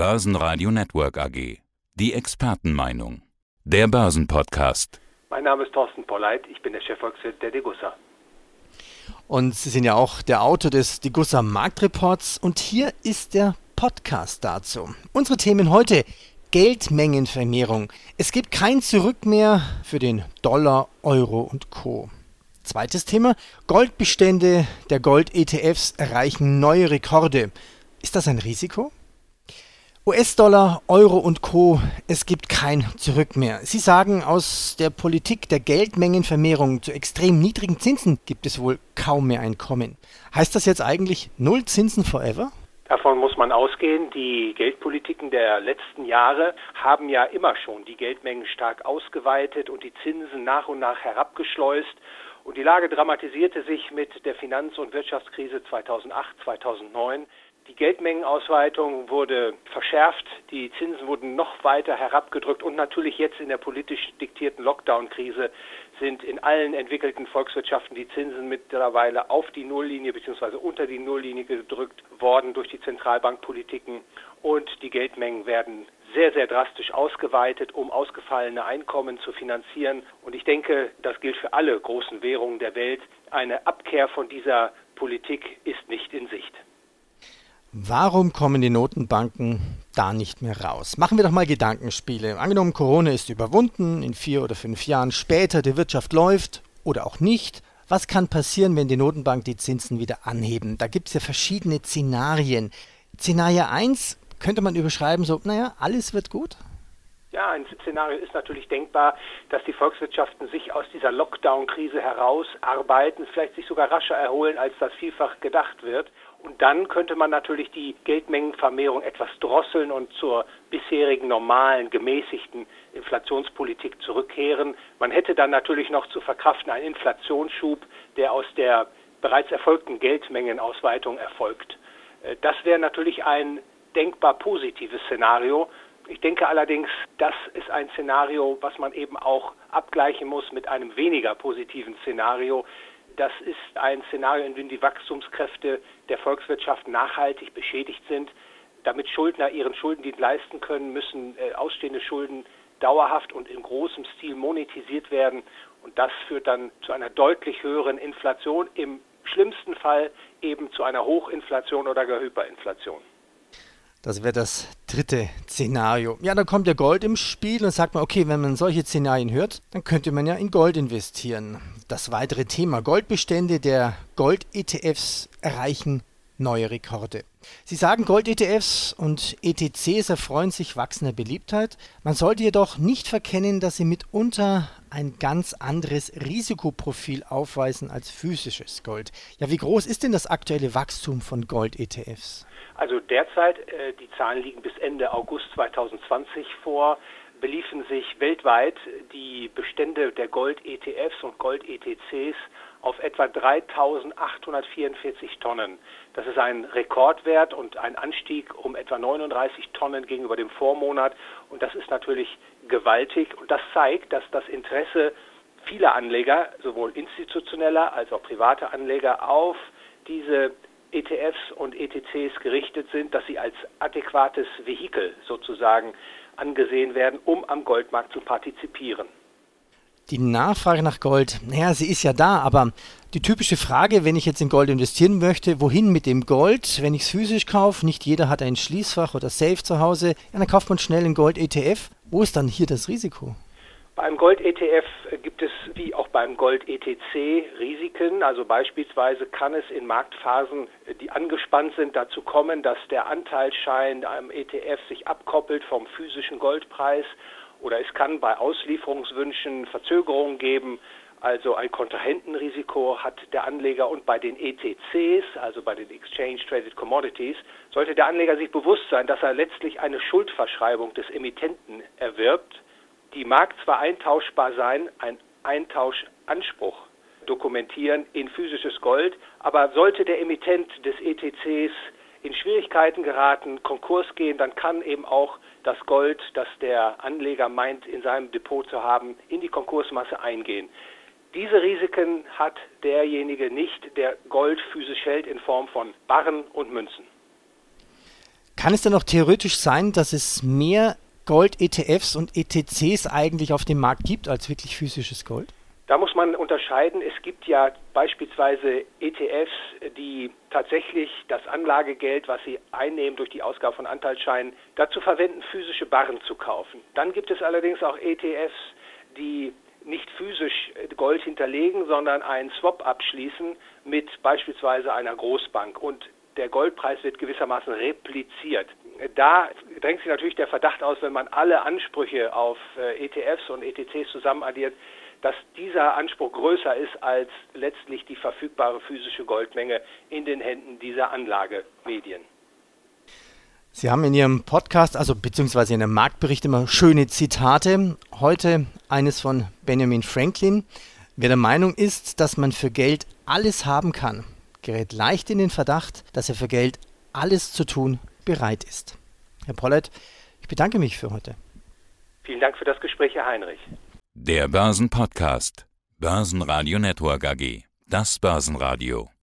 Börsenradio Network AG. Die Expertenmeinung. Der Börsenpodcast. Mein Name ist Thorsten Polleit, ich bin der Chefvolkswirt der Degussa. Und Sie sind ja auch der Autor des Degussa Marktreports und hier ist der Podcast dazu. Unsere Themen heute Geldmengenvermehrung. Es gibt kein Zurück mehr für den Dollar, Euro und Co. Zweites Thema, Goldbestände der Gold-ETFs erreichen neue Rekorde. Ist das ein Risiko? US-Dollar, Euro und Co. Es gibt kein Zurück mehr. Sie sagen, aus der Politik der Geldmengenvermehrung zu extrem niedrigen Zinsen gibt es wohl kaum mehr ein Kommen. Heißt das jetzt eigentlich Null Zinsen forever? Davon muss man ausgehen. Die Geldpolitiken der letzten Jahre haben ja immer schon die Geldmengen stark ausgeweitet und die Zinsen nach und nach herabgeschleust. Und die Lage dramatisierte sich mit der Finanz- und Wirtschaftskrise 2008, 2009. Die Geldmengenausweitung wurde verschärft, die Zinsen wurden noch weiter herabgedrückt und natürlich jetzt in der politisch diktierten Lockdown-Krise sind in allen entwickelten Volkswirtschaften die Zinsen mittlerweile auf die Nulllinie bzw. unter die Nulllinie gedrückt worden durch die Zentralbankpolitiken und die Geldmengen werden sehr, sehr drastisch ausgeweitet, um ausgefallene Einkommen zu finanzieren. Und ich denke, das gilt für alle großen Währungen der Welt. Eine Abkehr von dieser Politik ist nicht in Sicht. Warum kommen die Notenbanken da nicht mehr raus? Machen wir doch mal Gedankenspiele. Angenommen, Corona ist überwunden, in vier oder fünf Jahren später die Wirtschaft läuft oder auch nicht. Was kann passieren, wenn die Notenbank die Zinsen wieder anheben? Da gibt es ja verschiedene Szenarien. Szenario 1 könnte man überschreiben, so, naja, alles wird gut. Ja, ein Szenario ist natürlich denkbar, dass die Volkswirtschaften sich aus dieser Lockdown-Krise herausarbeiten, vielleicht sich sogar rascher erholen, als das vielfach gedacht wird. Und dann könnte man natürlich die Geldmengenvermehrung etwas drosseln und zur bisherigen normalen, gemäßigten Inflationspolitik zurückkehren. Man hätte dann natürlich noch zu verkraften einen Inflationsschub, der aus der bereits erfolgten Geldmengenausweitung erfolgt. Äh, das wäre natürlich ein denkbar positives Szenario. Ich denke allerdings, das ist ein Szenario, was man eben auch abgleichen muss mit einem weniger positiven Szenario, das ist ein Szenario, in dem die Wachstumskräfte der Volkswirtschaft nachhaltig beschädigt sind. Damit Schuldner ihren Schuldendienst leisten können, müssen äh, ausstehende Schulden dauerhaft und in großem Stil monetisiert werden. Und das führt dann zu einer deutlich höheren Inflation, im schlimmsten Fall eben zu einer Hochinflation oder gar Hyperinflation. Das wäre das dritte Szenario. Ja, dann kommt ja Gold im Spiel und sagt man, okay, wenn man solche Szenarien hört, dann könnte man ja in Gold investieren. Das weitere Thema Goldbestände der Gold-ETFs erreichen neue Rekorde. Sie sagen, Gold-ETFs und ETCs erfreuen sich wachsender Beliebtheit. Man sollte jedoch nicht verkennen, dass sie mitunter ein ganz anderes Risikoprofil aufweisen als physisches Gold. Ja, wie groß ist denn das aktuelle Wachstum von Gold-ETFs? Also derzeit, äh, die Zahlen liegen bis Ende August 2020 vor, beliefen sich weltweit die Bestände der Gold-ETFs und Gold-ETCs auf etwa 3.844 Tonnen. Das ist ein Rekordwert und ein Anstieg um etwa 39 Tonnen gegenüber dem Vormonat. Und das ist natürlich gewaltig. Und das zeigt, dass das Interesse vieler Anleger, sowohl institutioneller als auch privater Anleger, auf diese ETFs und ETCs gerichtet sind, dass sie als adäquates Vehikel sozusagen angesehen werden, um am Goldmarkt zu partizipieren. Die Nachfrage nach Gold, naja, sie ist ja da, aber die typische Frage, wenn ich jetzt in Gold investieren möchte, wohin mit dem Gold, wenn ich es physisch kaufe, nicht jeder hat ein Schließfach oder Safe zu Hause, ja, dann kauft man schnell einen Gold-ETF. Wo ist dann hier das Risiko? Beim Gold-ETF gibt es wie auch beim Gold-ETC Risiken. Also beispielsweise kann es in Marktphasen, die angespannt sind, dazu kommen, dass der Anteilsschein am ETF sich abkoppelt vom physischen Goldpreis. Oder es kann bei Auslieferungswünschen Verzögerungen geben. Also ein Kontrahentenrisiko hat der Anleger und bei den ETCs, also bei den Exchange Traded Commodities, sollte der Anleger sich bewusst sein, dass er letztlich eine Schuldverschreibung des Emittenten erwirbt die mag zwar eintauschbar sein, ein Eintauschanspruch dokumentieren in physisches Gold, aber sollte der Emittent des ETCs in Schwierigkeiten geraten, Konkurs gehen, dann kann eben auch das Gold, das der Anleger meint, in seinem Depot zu haben, in die Konkursmasse eingehen. Diese Risiken hat derjenige nicht, der Gold physisch hält in Form von Barren und Münzen. Kann es denn noch theoretisch sein, dass es mehr Gold-ETFs und ETCs eigentlich auf dem Markt gibt als wirklich physisches Gold? Da muss man unterscheiden. Es gibt ja beispielsweise ETFs, die tatsächlich das Anlagegeld, was sie einnehmen durch die Ausgabe von Anteilsscheinen, dazu verwenden, physische Barren zu kaufen. Dann gibt es allerdings auch ETFs, die nicht physisch Gold hinterlegen, sondern einen Swap abschließen mit beispielsweise einer Großbank und der Goldpreis wird gewissermaßen repliziert. Da drängt sich natürlich der Verdacht aus, wenn man alle Ansprüche auf äh, ETFs und ETCs zusammenaddiert, dass dieser Anspruch größer ist als letztlich die verfügbare physische Goldmenge in den Händen dieser Anlagemedien. Sie haben in Ihrem Podcast, also beziehungsweise in Ihrem Marktbericht immer schöne Zitate. Heute eines von Benjamin Franklin. Wer der Meinung ist, dass man für Geld alles haben kann, gerät leicht in den Verdacht, dass er für Geld alles zu tun bereit ist. Herr Pollert, ich bedanke mich für heute. Vielen Dank für das Gespräch, Herr Heinrich. Der Börsenpodcast. Börsenradio Network AG. Das Börsenradio.